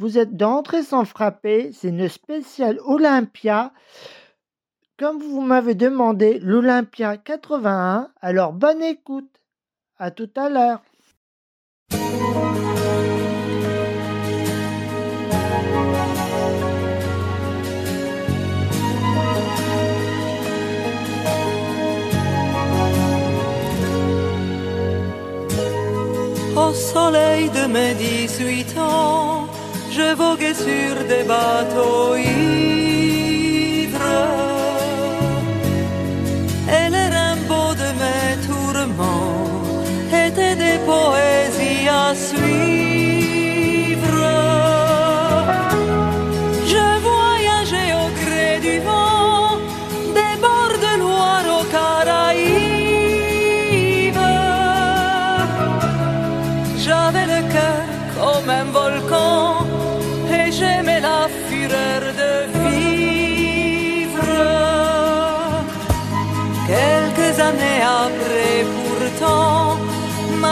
vous êtes d'entrée sans frapper, c'est une spéciale Olympia. Comme vous m'avez demandé l'Olympia 81, alors bonne écoute. À tout à l'heure. Au soleil de mes 18 ans, je voguais sur des bateaux ivres. Et les rainbows de mes tourments étaient des poésies à suivre.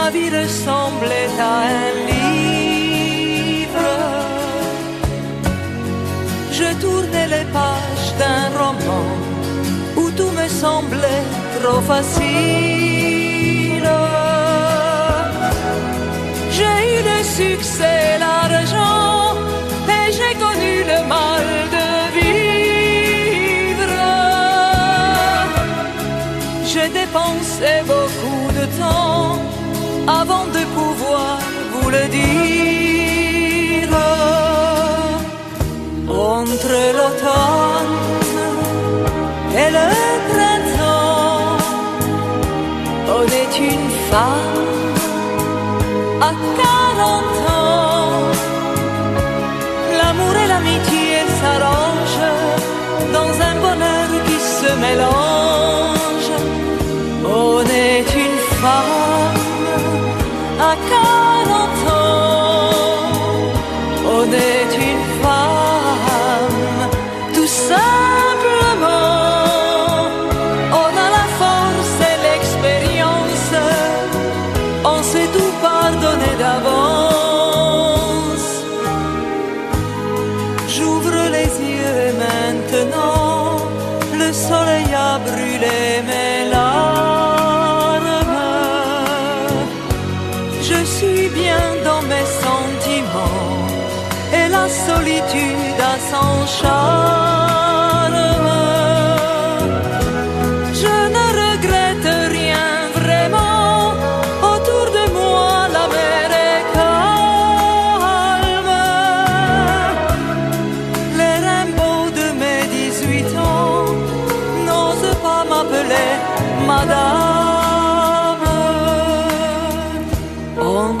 Ma vie ressemblait à un livre. Je tournais les pages d'un roman où tout me semblait trop facile. J'ai eu le succès, l'argent, une adamı On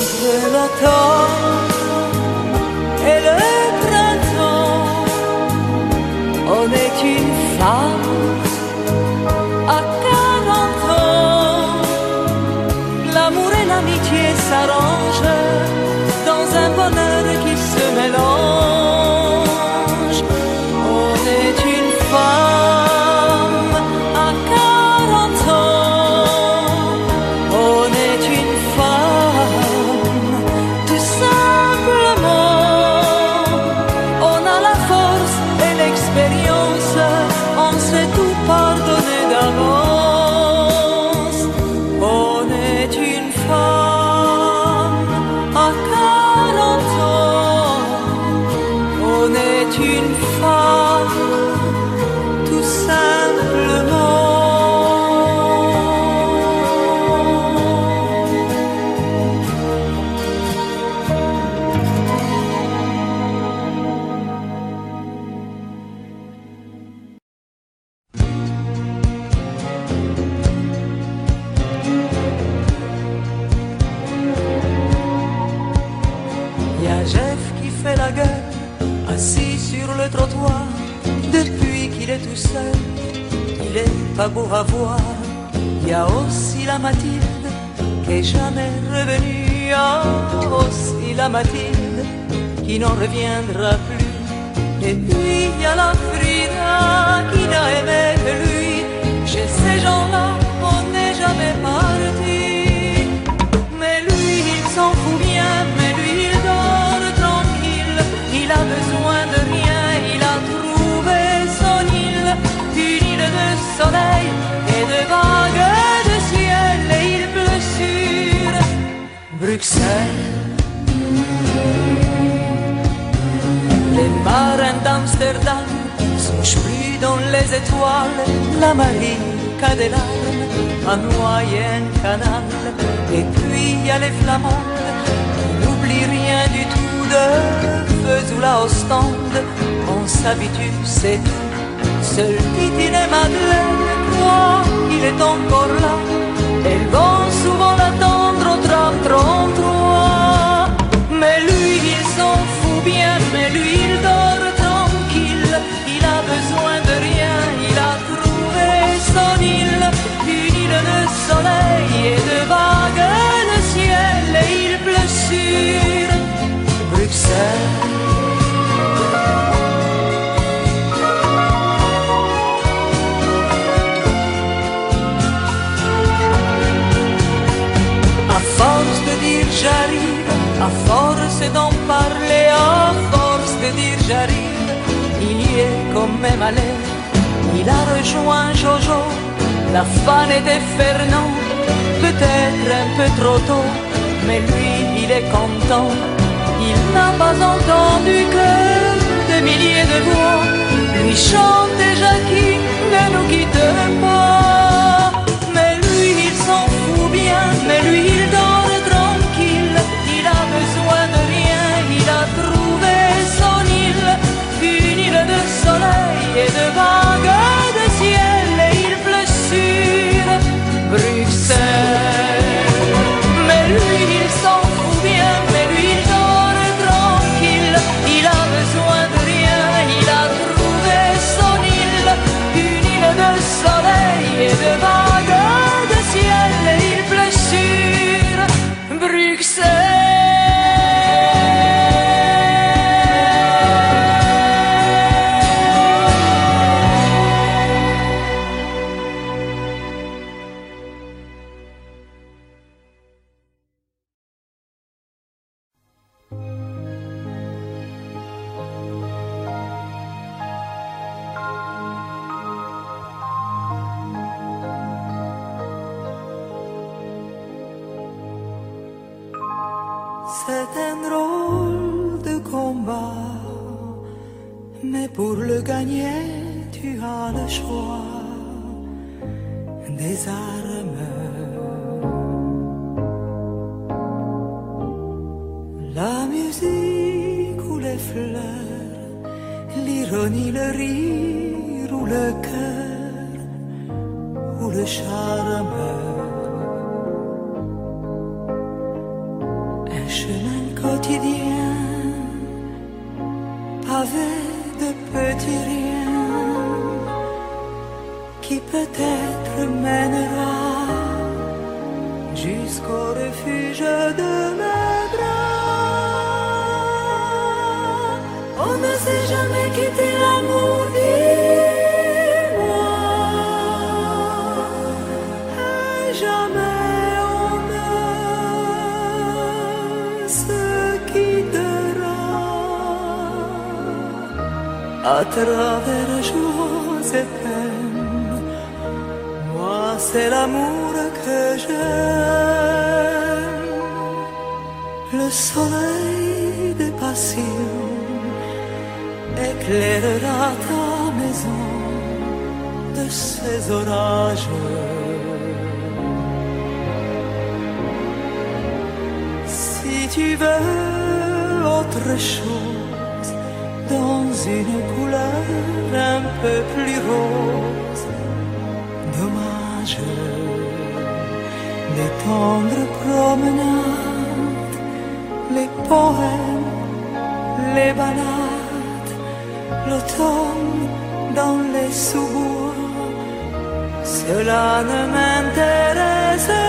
pas beau à voir. Y a aussi la Mathilde, qui est jamais revenue, a aussi la Mathilde, qui n'en reviendra plus. Et puis y a la Frida, qui n'a aimé que lui. Chez ces gens-là, on n'est jamais Les marins d'Amsterdam souchent plus dans les étoiles, la marine larmes, à moyenne canal. Et puis il y a les flamandes, qui n'oublient rien du tout de Vesoul à Ostende. On s'habitue, c'est tout. Seul Titine et Madeleine croient qu'il est encore là. Elles vont souvent l'attendre au tram 33. Bien, mais lui, il dort tranquille. Il a besoin de rien, il a trouvé son île, une île de soleil et de vagues de ciel, et il pleut sur Bruxelles. À force de dire j'arrive, à force d'en quand même allé. Il a rejoint Jojo, la Fanette et Fernand, peut-être un peu trop tôt, mais lui il est content. Il n'a pas entendu que des milliers de voix lui chanter Jackie, ne nous quitte pas. Mais lui il s'en fout bien, mais lui il dort tranquille. Il a besoin de rien, il a île, une île de soleil et de À travers joies et peines, moi c'est l'amour que j'aime. Le soleil des passions éclairera ta maison de ces orages. Si tu veux autre chose dans une couleur un peu plus rose, dommage les tendres promenades, les poèmes, les balades, l'automne dans les sous-bois, cela ne m'intéresse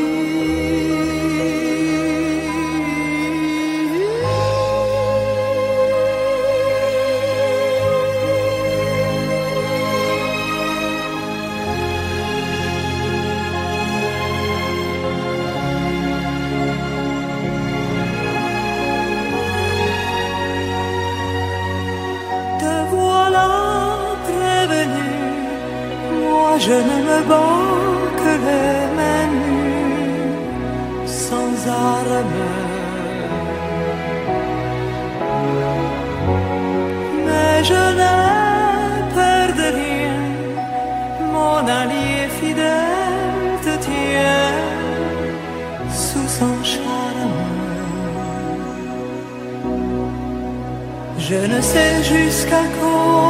je ne me bats que les mains nues, sans armes. Mais je n'ai peur de rien, mon allié fidèle te tient sous son charme. Je ne sais jusqu'à quand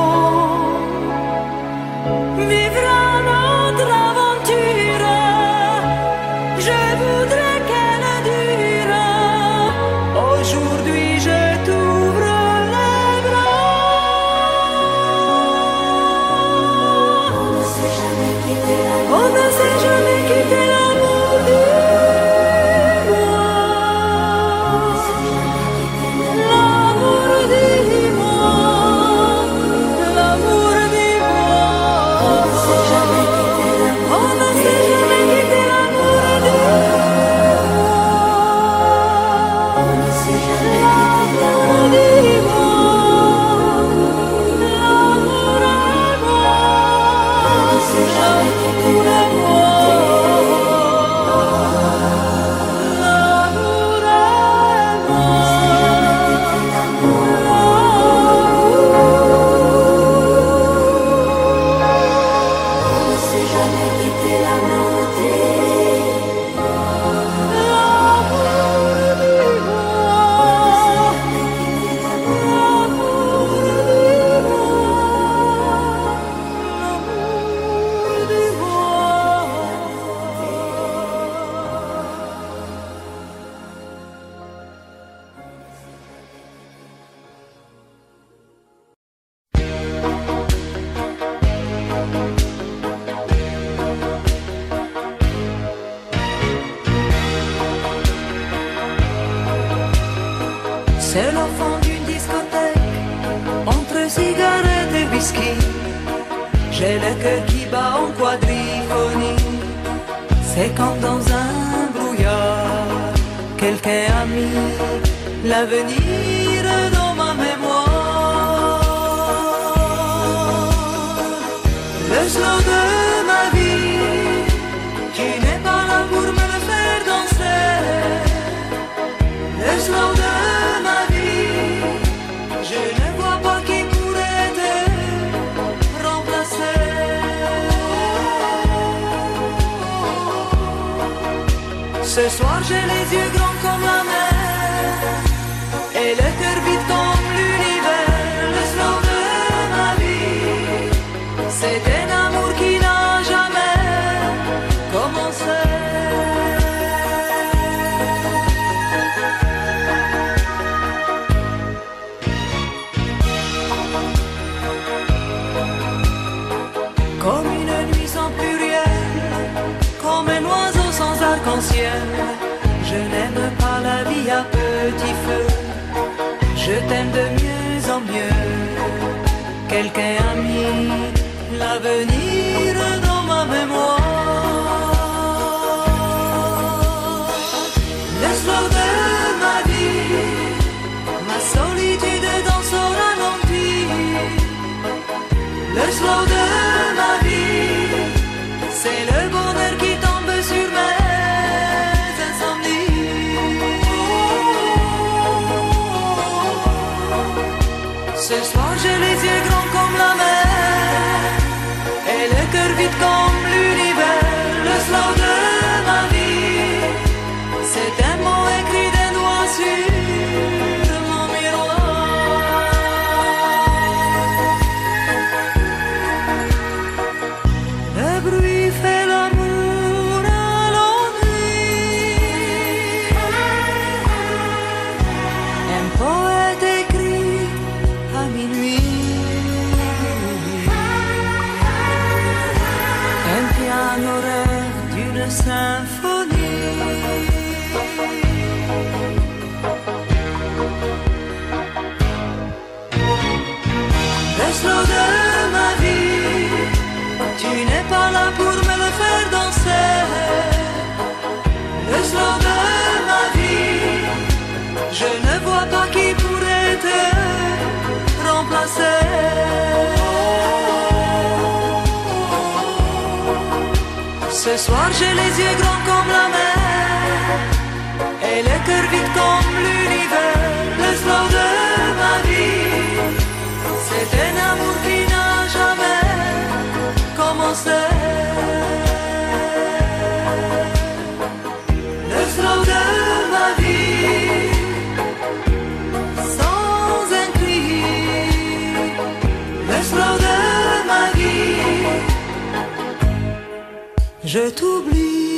l'avenir. Quelqu'un a mis l'avenir dans ma mémoire. Le soir de ma vie, ma solitude dans son ralenti. Le soir de ma vie, c'est le bonheur qui tombe sur mes insomnies. Ce soir j'ai les yeux grands comme la mer et le cœur vide comme l'univers. Le slow de ma vie, c'est un amour qui n'a jamais commencé. je t'oublie.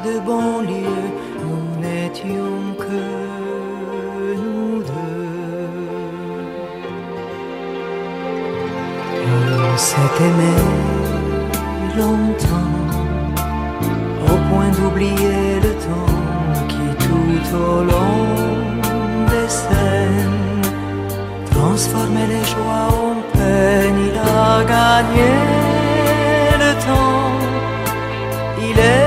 de banlieue, nous n'étions que nous deux. On s'est aimé longtemps, au point d'oublier le temps qui tout au long des scènes transformait les joies en peine. Il a gagné le temps, il est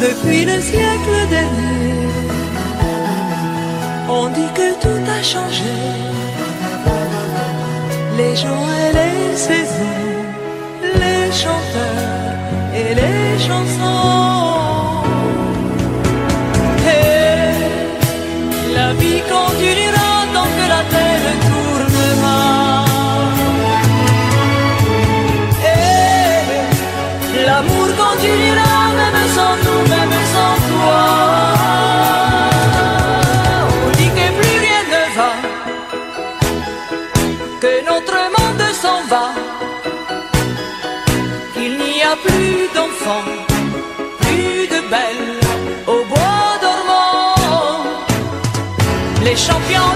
Depuis le siècle dernier, on dit que tout a changé. Les jours et les saisons, les chanteurs et les chansons. Tu n'iras même sans nous, même sans toi. On dit que plus rien ne va Que notre monde s'en va Qu'il n'y a plus d'enfants, plus de belles Au bois dormant. Les champions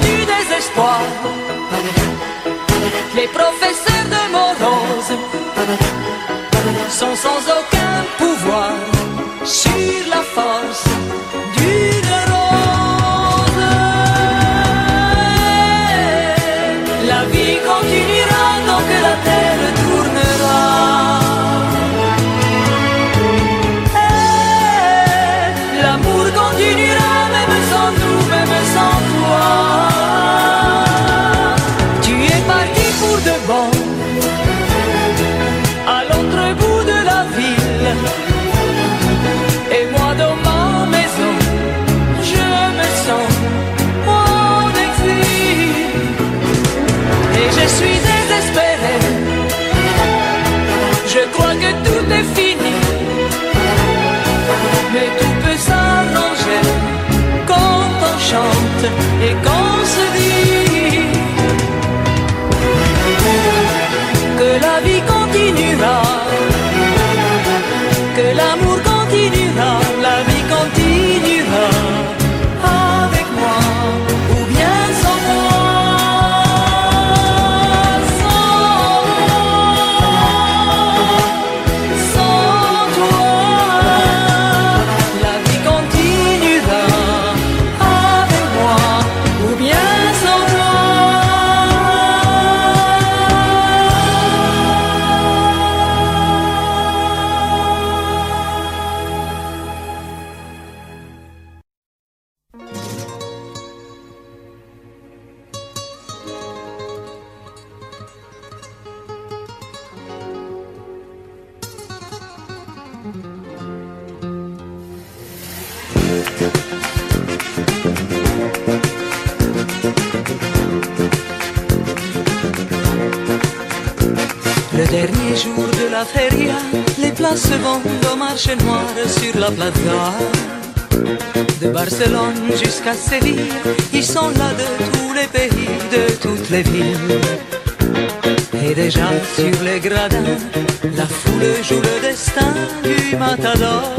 La foule joue le destin du matador.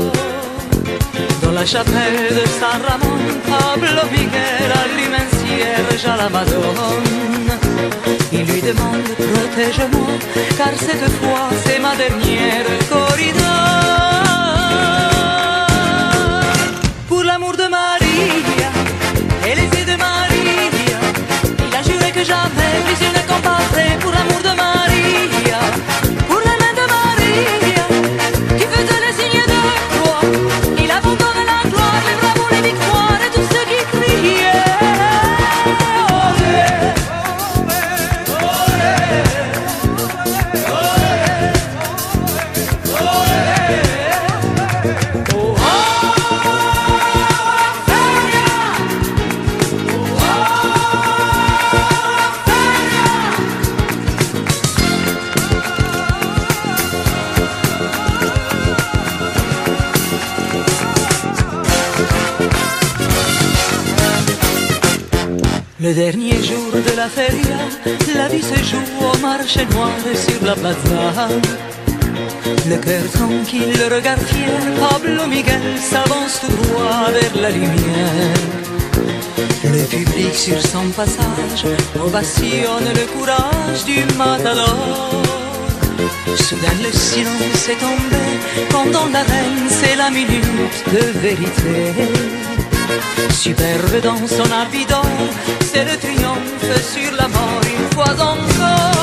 Dans la chapelle de San Ramon, Pablo Miguel à Jalabazon. Il lui demande protège-moi, car cette fois c'est ma dernière corrida. Pour l'amour de Maria et les yeux de Maria, il a juré que jamais plus il ne combattrait pour l'amour. chez moi sur la plaza. Le cœur tranquille, le regard fier, Pablo Miguel s'avance tout droit vers la lumière. Le public sur son passage ovationne le courage du matador. Soudain le silence est tombé quand dans l'arène c'est la minute de vérité. Superbe dans son habit c'est le triomphe sur la mort une fois encore.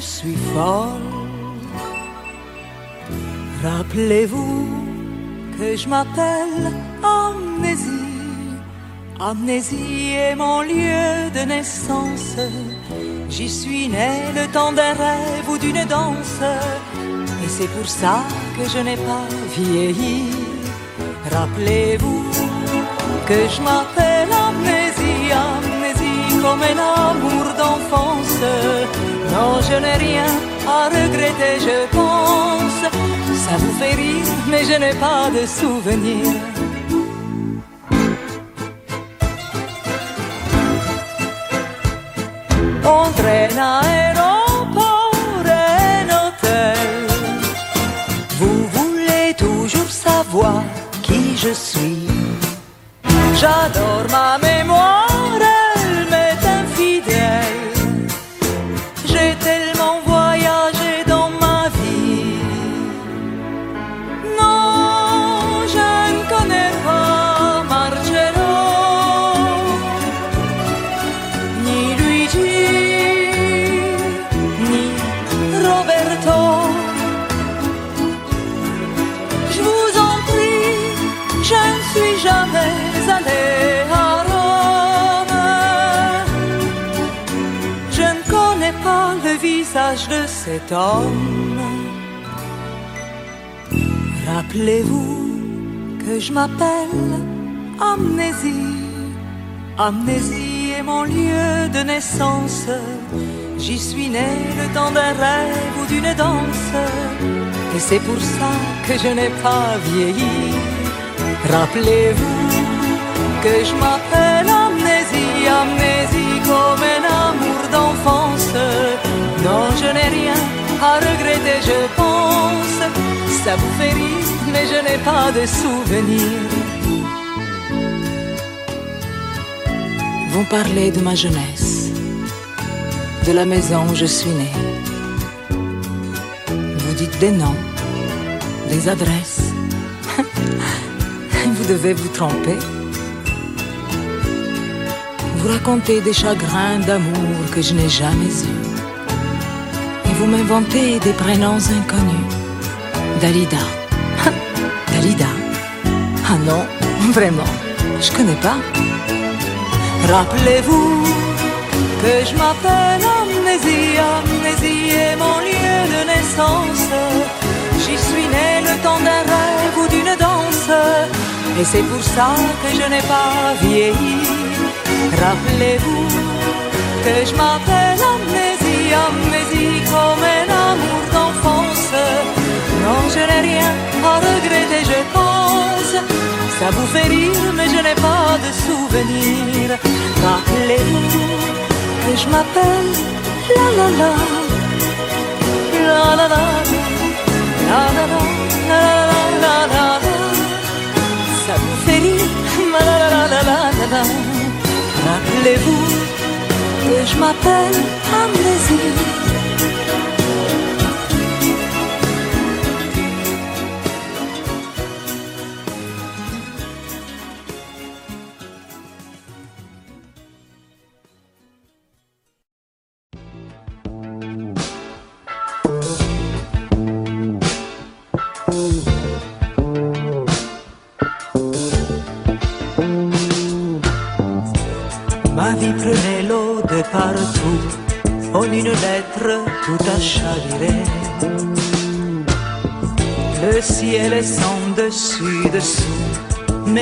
Je suis folle. Rappelez-vous que je m'appelle Amnésie. Amnésie est mon lieu de naissance. J'y suis né le temps d'un rêve ou d'une danse. Et c'est pour ça que je n'ai pas vieilli. Rappelez-vous que je m'appelle Amnésie, Amnésie comme un amour d'enfance. Non, je n'ai rien à regretter, je pense. Ça vous fait rire, mais je n'ai pas de souvenirs. Entre un aéroport et un hôtel, vous voulez toujours savoir qui je suis. J'adore ma mémoire, cet homme. Rappelez-vous que je m'appelle Amnésie. Amnésie est mon lieu de naissance. J'y suis né le temps d'un rêve ou d'une danse. Et c'est pour ça que je n'ai pas vieilli. Rappelez-vous que je m'appelle Amnésie, Amnésie comme un amour d'enfance. Non, je n'ai rien à regretter, je pense. Ça vous fait rire, mais je n'ai pas de souvenirs. Vous parlez de ma jeunesse, de la maison où je suis né. Vous dites des noms, des adresses. Vous devez vous tromper. Vous racontez des chagrins d'amour que je n'ai jamais eus. Vous m'inventez des prénoms inconnus. Dalida. Dalida. Ah non, vraiment, je connais pas. Rappelez-vous que je m'appelle Amnésie, Amnésie est mon lieu de naissance. J'y suis né le temps d'un rêve ou d'une danse, et c'est pour ça que je n'ai pas vieilli. Rappelez-vous que je m'appelle Amnésie Ça vous fait rire, mais je n'ai pas de souvenirs. Rappelez-vous que je m'appelle La La La. La La La. La La La. La La La La. Ça vous fait rire, ma la la la la la. Rappelez-vous que je m'appelle Amnésie.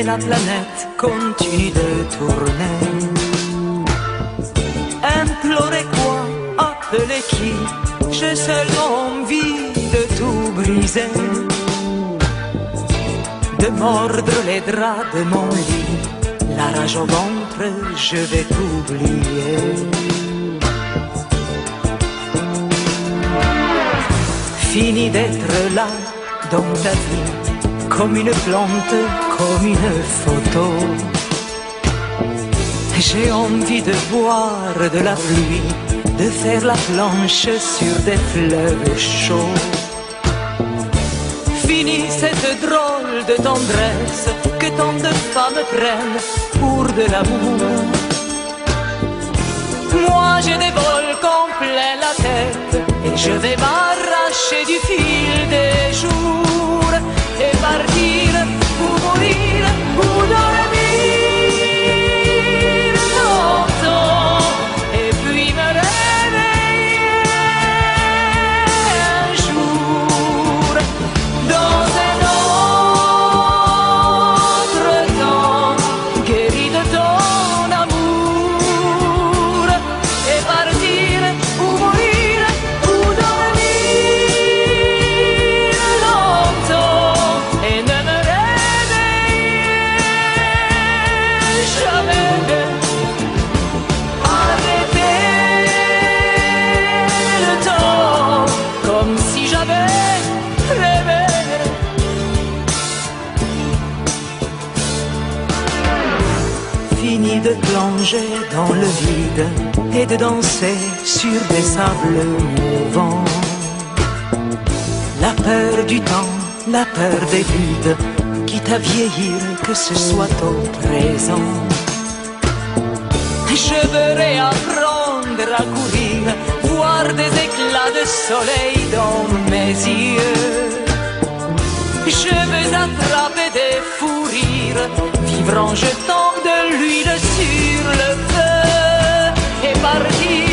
La planète continue de tourner. Implorer quoi, appeler qui? J'ai seulement envie de tout briser, de mordre les draps de mon lit, la rage au ventre, je vais t'oublier. Fini d'être là dans ta vie, comme une plante, comme une photo. J'ai envie de boire de la pluie, de faire la planche sur des fleuves chauds. Fini cette drôle de tendresse que tant de femmes prennent pour de l'amour. Moi j'ai des volcans la tête et je vais m'arracher du fil des jours vide et de danser sur des sables mouvants. La peur du temps, la peur des vides, quitte à vieillir, que ce soit au présent. Je veux réapprendre à courir, voir des éclats de soleil dans mes yeux. Je veux attraper des fous rires, vivre en jetant de l'huile sur le feu partir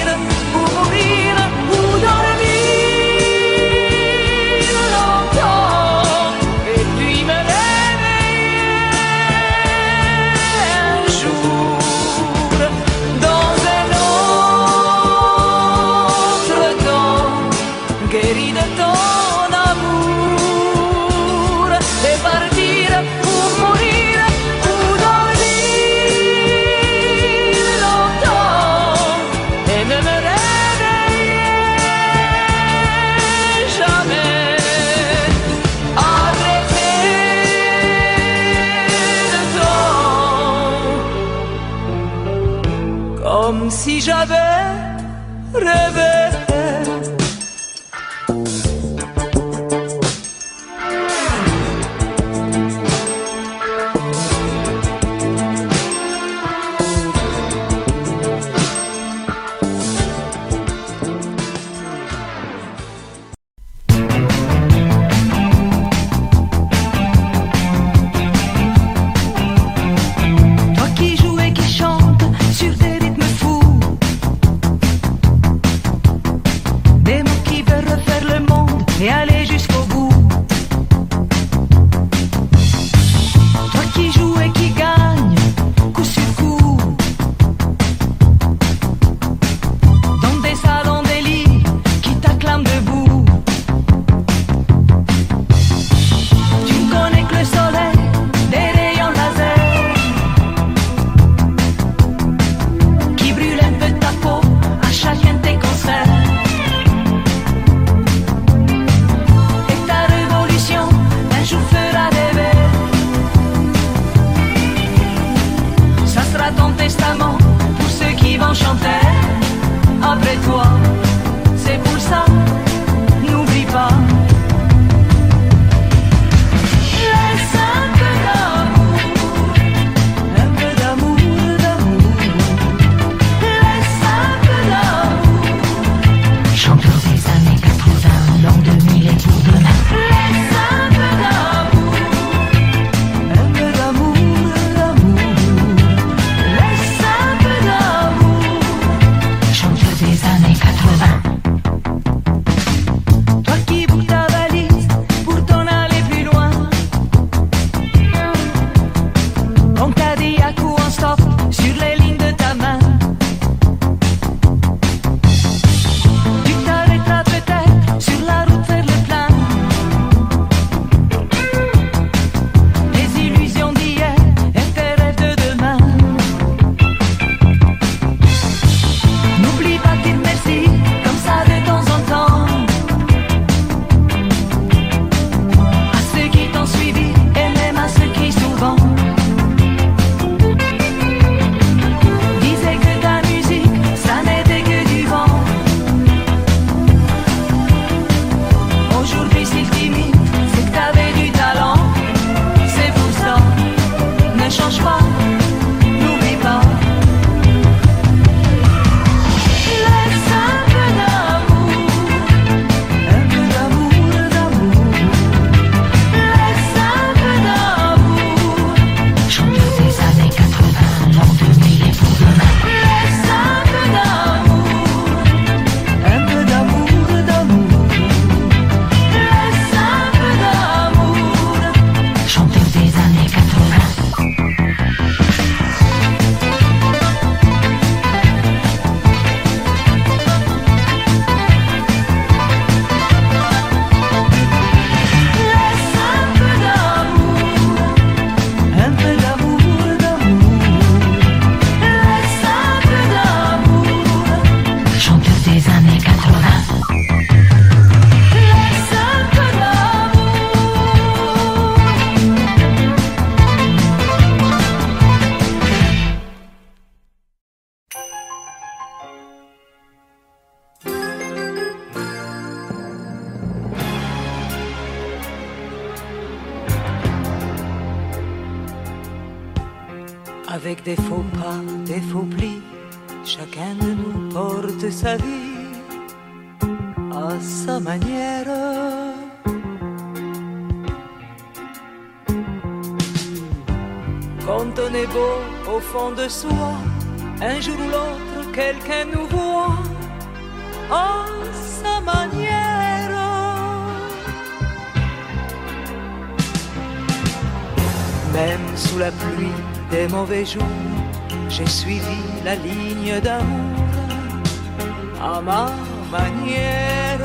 de soi, un jour ou l'autre, quelqu'un nous voit à sa manière. Même sous la pluie des mauvais jours, j'ai suivi la ligne d'amour à ma manière.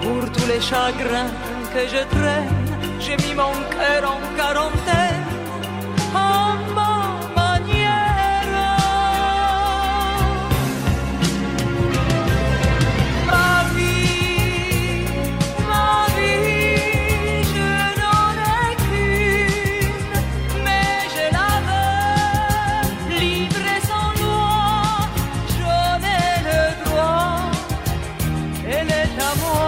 Pour tous les chagrins que je traîne, j'ai mis mon cœur en quarantaine à ma manière. Ma vie, ma vie, je n'en ai qu'une, mais je la veux, libre sans loi, j'en ai le droit, elle est à moi.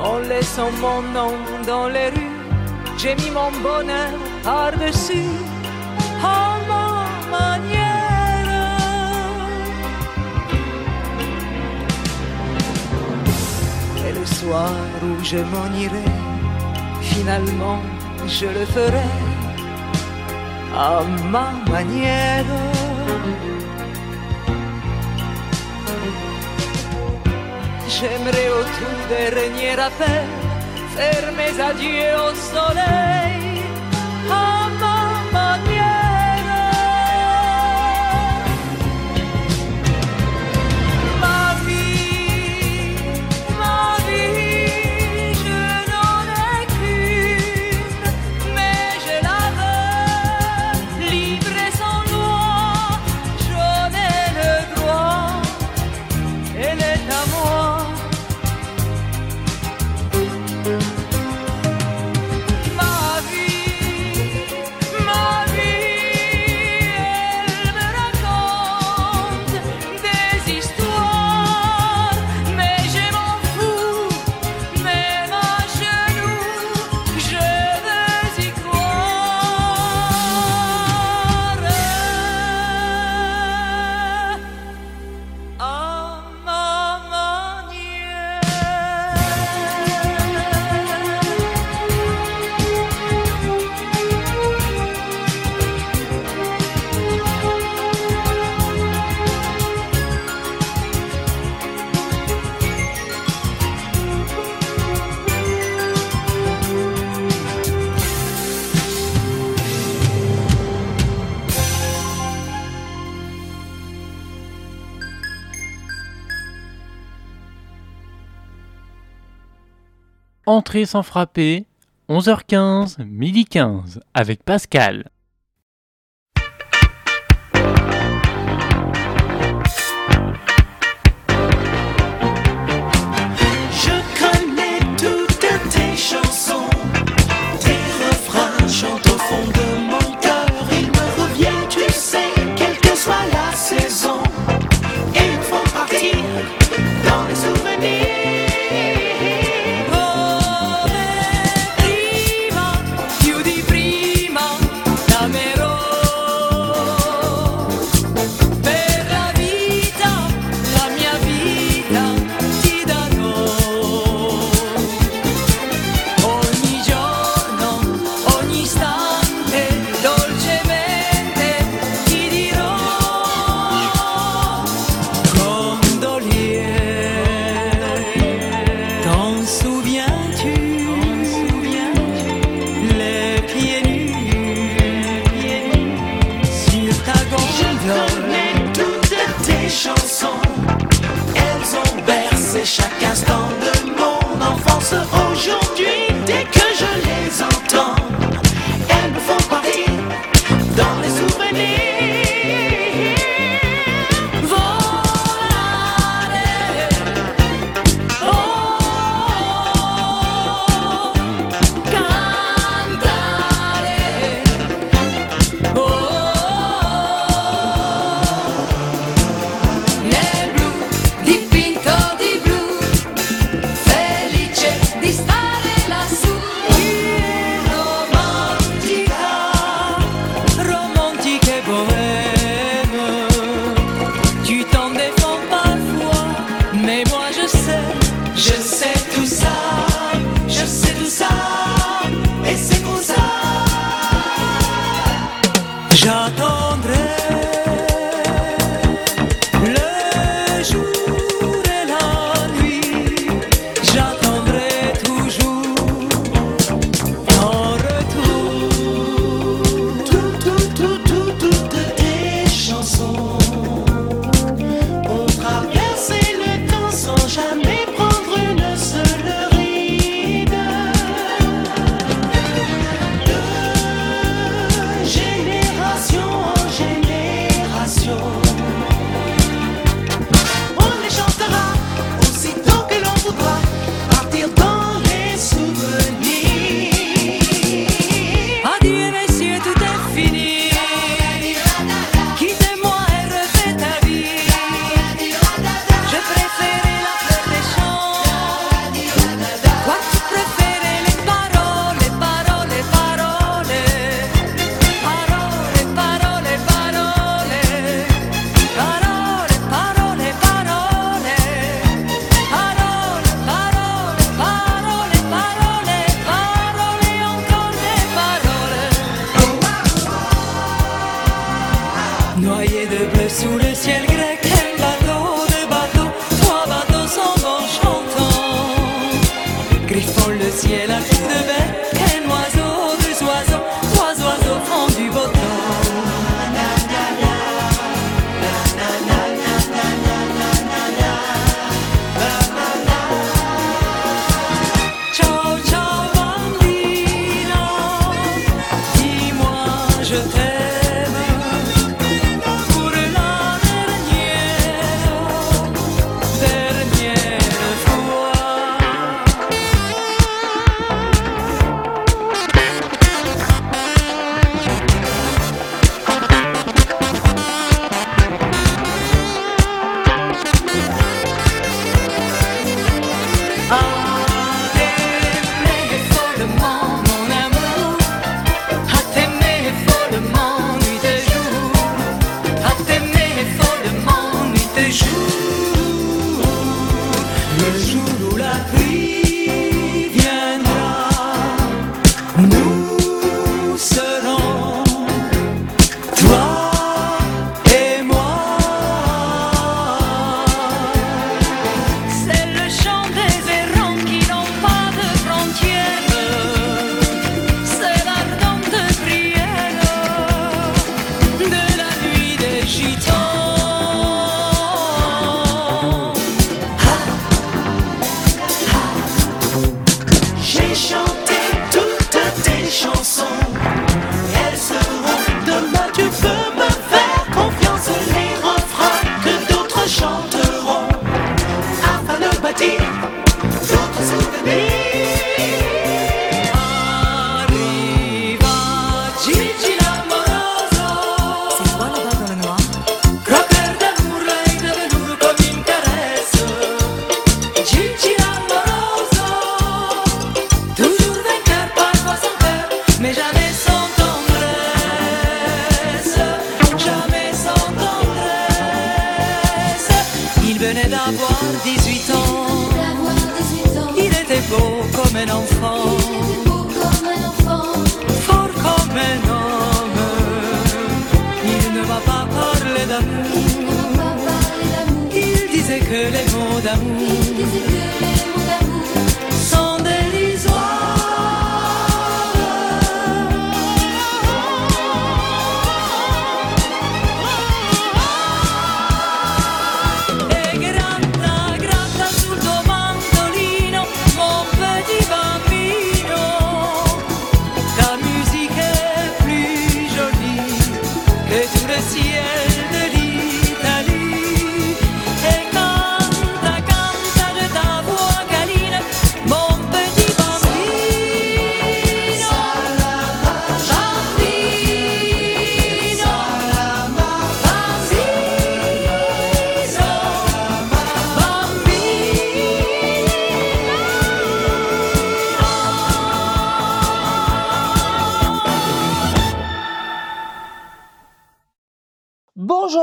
En laissant mon nom dans les rues, j'ai mis mon bonheur par-dessus, à ma manière. Et le soir où je m'en irai, finalement je le ferai à ma manière. j'aimerais au tout dernier appel faire mes adieux au soleil Sans frapper, 11h15, midi 15, avec Pascal.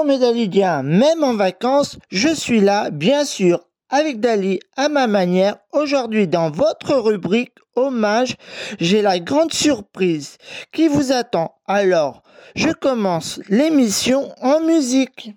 mes même en vacances, je suis là, bien sûr, avec Dali à ma manière. Aujourd'hui, dans votre rubrique Hommage, j'ai la grande surprise qui vous attend. Alors, je commence l'émission en musique.